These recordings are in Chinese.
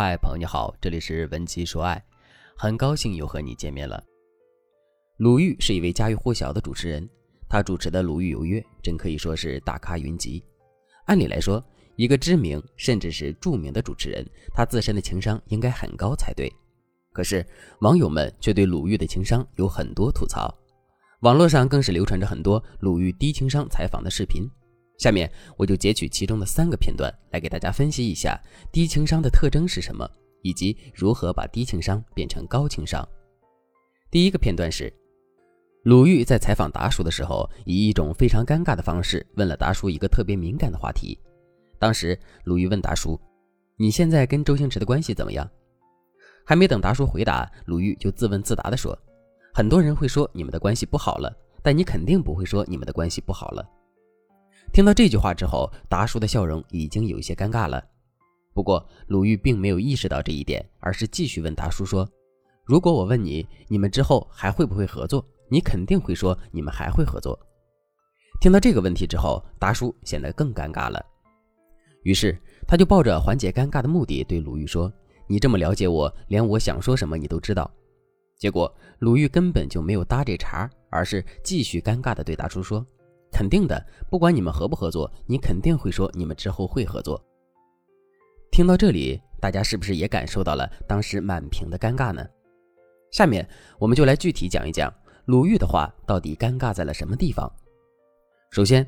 嗨，朋友你好，这里是文姬说爱，很高兴又和你见面了。鲁豫是一位家喻户晓的主持人，他主持的《鲁豫有约》真可以说是大咖云集。按理来说，一个知名甚至是著名的主持人，他自身的情商应该很高才对。可是网友们却对鲁豫的情商有很多吐槽，网络上更是流传着很多鲁豫低情商采访的视频。下面我就截取其中的三个片段来给大家分析一下低情商的特征是什么，以及如何把低情商变成高情商。第一个片段是鲁豫在采访达叔的时候，以一种非常尴尬的方式问了达叔一个特别敏感的话题。当时鲁豫问达叔：“你现在跟周星驰的关系怎么样？”还没等达叔回答，鲁豫就自问自答地说：“很多人会说你们的关系不好了，但你肯定不会说你们的关系不好了。”听到这句话之后，达叔的笑容已经有些尴尬了。不过鲁豫并没有意识到这一点，而是继续问达叔说：“如果我问你，你们之后还会不会合作？你肯定会说你们还会合作。”听到这个问题之后，达叔显得更尴尬了。于是他就抱着缓解尴尬的目的对鲁豫说：“你这么了解我，连我想说什么你都知道。”结果鲁豫根本就没有搭这茬，而是继续尴尬地对达叔说。肯定的，不管你们合不合作，你肯定会说你们之后会合作。听到这里，大家是不是也感受到了当时满屏的尴尬呢？下面我们就来具体讲一讲鲁豫的话到底尴尬在了什么地方。首先，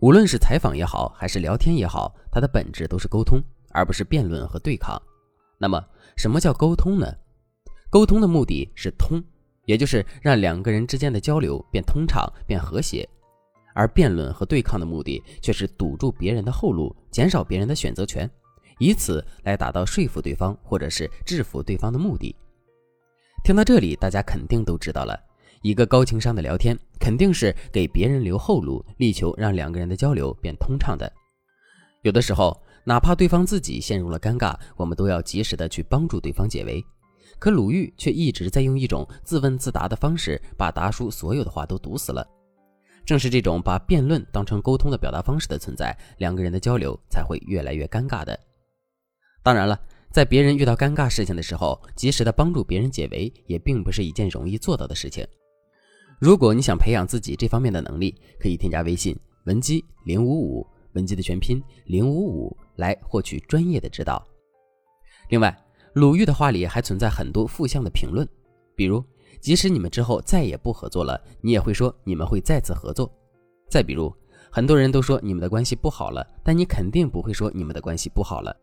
无论是采访也好，还是聊天也好，它的本质都是沟通，而不是辩论和对抗。那么，什么叫沟通呢？沟通的目的是通，也就是让两个人之间的交流变通畅、变和谐。而辩论和对抗的目的却是堵住别人的后路，减少别人的选择权，以此来达到说服对方或者是制服对方的目的。听到这里，大家肯定都知道了，一个高情商的聊天肯定是给别人留后路，力求让两个人的交流变通畅的。有的时候，哪怕对方自己陷入了尴尬，我们都要及时的去帮助对方解围。可鲁豫却一直在用一种自问自答的方式，把达叔所有的话都堵死了。正是这种把辩论当成沟通的表达方式的存在，两个人的交流才会越来越尴尬的。当然了，在别人遇到尴尬事情的时候，及时的帮助别人解围，也并不是一件容易做到的事情。如果你想培养自己这方面的能力，可以添加微信文姬零五五，文姬的全拼零五五，来获取专业的指导。另外，鲁豫的话里还存在很多负向的评论，比如。即使你们之后再也不合作了，你也会说你们会再次合作。再比如，很多人都说你们的关系不好了，但你肯定不会说你们的关系不好了。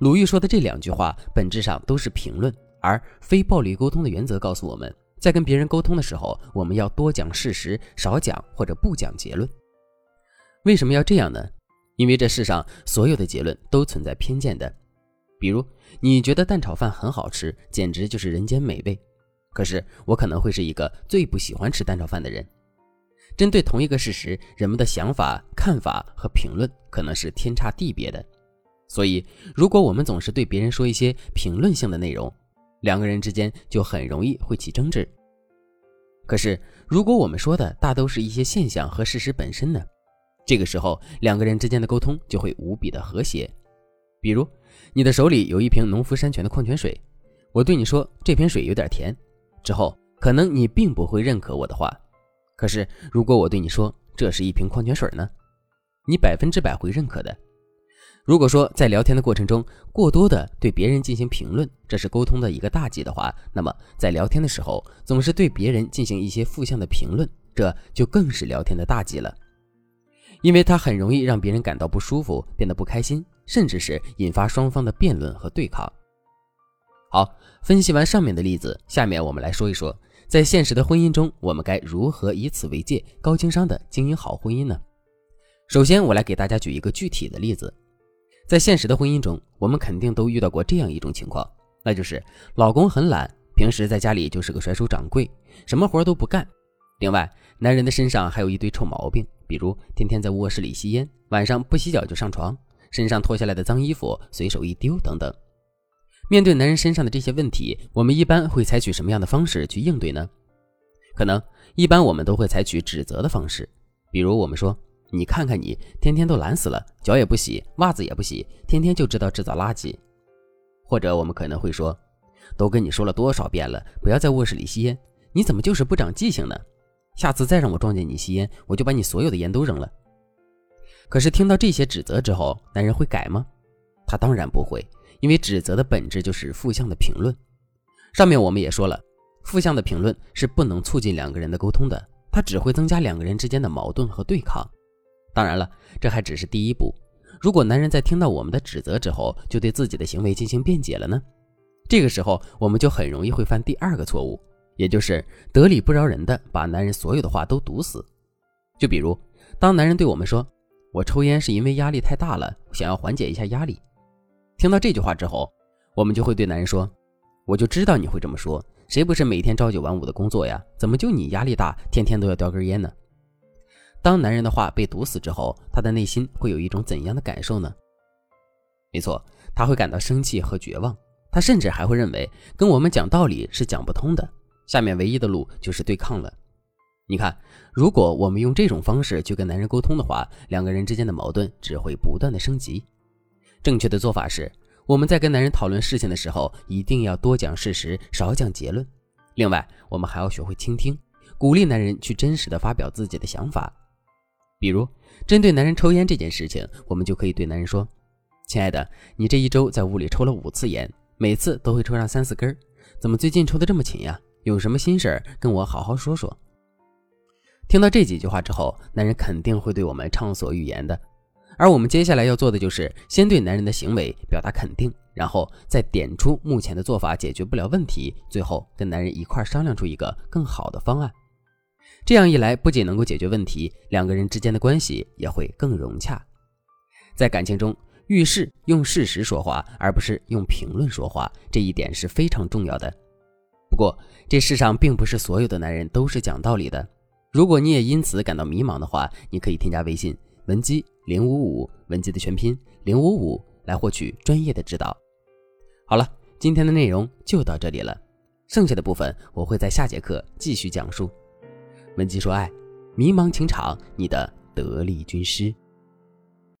鲁豫说的这两句话本质上都是评论，而非暴力沟通的原则告诉我们，在跟别人沟通的时候，我们要多讲事实，少讲或者不讲结论。为什么要这样呢？因为这世上所有的结论都存在偏见的。比如，你觉得蛋炒饭很好吃，简直就是人间美味。可是我可能会是一个最不喜欢吃蛋炒饭的人。针对同一个事实，人们的想法、看法和评论可能是天差地别的。所以，如果我们总是对别人说一些评论性的内容，两个人之间就很容易会起争执。可是，如果我们说的大都是一些现象和事实本身呢？这个时候，两个人之间的沟通就会无比的和谐。比如，你的手里有一瓶农夫山泉的矿泉水，我对你说这瓶水有点甜。之后，可能你并不会认可我的话，可是如果我对你说这是一瓶矿泉水呢，你百分之百会认可的。如果说在聊天的过程中过多的对别人进行评论，这是沟通的一个大忌的话，那么在聊天的时候总是对别人进行一些负向的评论，这就更是聊天的大忌了，因为它很容易让别人感到不舒服，变得不开心，甚至是引发双方的辩论和对抗。好，分析完上面的例子，下面我们来说一说，在现实的婚姻中，我们该如何以此为戒，高情商的经营好婚姻呢？首先，我来给大家举一个具体的例子，在现实的婚姻中，我们肯定都遇到过这样一种情况，那就是老公很懒，平时在家里就是个甩手掌柜，什么活都不干。另外，男人的身上还有一堆臭毛病，比如天天在卧室里吸烟，晚上不洗脚就上床，身上脱下来的脏衣服随手一丢等等。面对男人身上的这些问题，我们一般会采取什么样的方式去应对呢？可能一般我们都会采取指责的方式，比如我们说：“你看看你，天天都懒死了，脚也不洗，袜子也不洗，天天就知道制造垃圾。”或者我们可能会说：“都跟你说了多少遍了，不要在卧室里吸烟，你怎么就是不长记性呢？下次再让我撞见你吸烟，我就把你所有的烟都扔了。”可是听到这些指责之后，男人会改吗？他当然不会，因为指责的本质就是负向的评论。上面我们也说了，负向的评论是不能促进两个人的沟通的，它只会增加两个人之间的矛盾和对抗。当然了，这还只是第一步。如果男人在听到我们的指责之后，就对自己的行为进行辩解了呢？这个时候，我们就很容易会犯第二个错误，也就是得理不饶人的把男人所有的话都堵死。就比如，当男人对我们说：“我抽烟是因为压力太大了，想要缓解一下压力。”听到这句话之后，我们就会对男人说：“我就知道你会这么说，谁不是每天朝九晚五的工作呀？怎么就你压力大，天天都要叼根烟呢？”当男人的话被堵死之后，他的内心会有一种怎样的感受呢？没错，他会感到生气和绝望，他甚至还会认为跟我们讲道理是讲不通的，下面唯一的路就是对抗了。你看，如果我们用这种方式去跟男人沟通的话，两个人之间的矛盾只会不断的升级。正确的做法是，我们在跟男人讨论事情的时候，一定要多讲事实，少讲结论。另外，我们还要学会倾听，鼓励男人去真实的发表自己的想法。比如，针对男人抽烟这件事情，我们就可以对男人说：“亲爱的，你这一周在屋里抽了五次烟，每次都会抽上三四根，怎么最近抽的这么勤呀？有什么心事儿跟我好好说说。”听到这几句话之后，男人肯定会对我们畅所欲言的。而我们接下来要做的就是先对男人的行为表达肯定，然后再点出目前的做法解决不了问题，最后跟男人一块商量出一个更好的方案。这样一来，不仅能够解决问题，两个人之间的关系也会更融洽。在感情中，遇事用事实说话，而不是用评论说话，这一点是非常重要的。不过，这世上并不是所有的男人都是讲道理的。如果你也因此感到迷茫的话，你可以添加微信文姬零五五，文姬的全拼零五五，来获取专业的指导。好了，今天的内容就到这里了，剩下的部分我会在下节课继续讲述。文姬说：“爱，迷茫情场，你的得力军师。”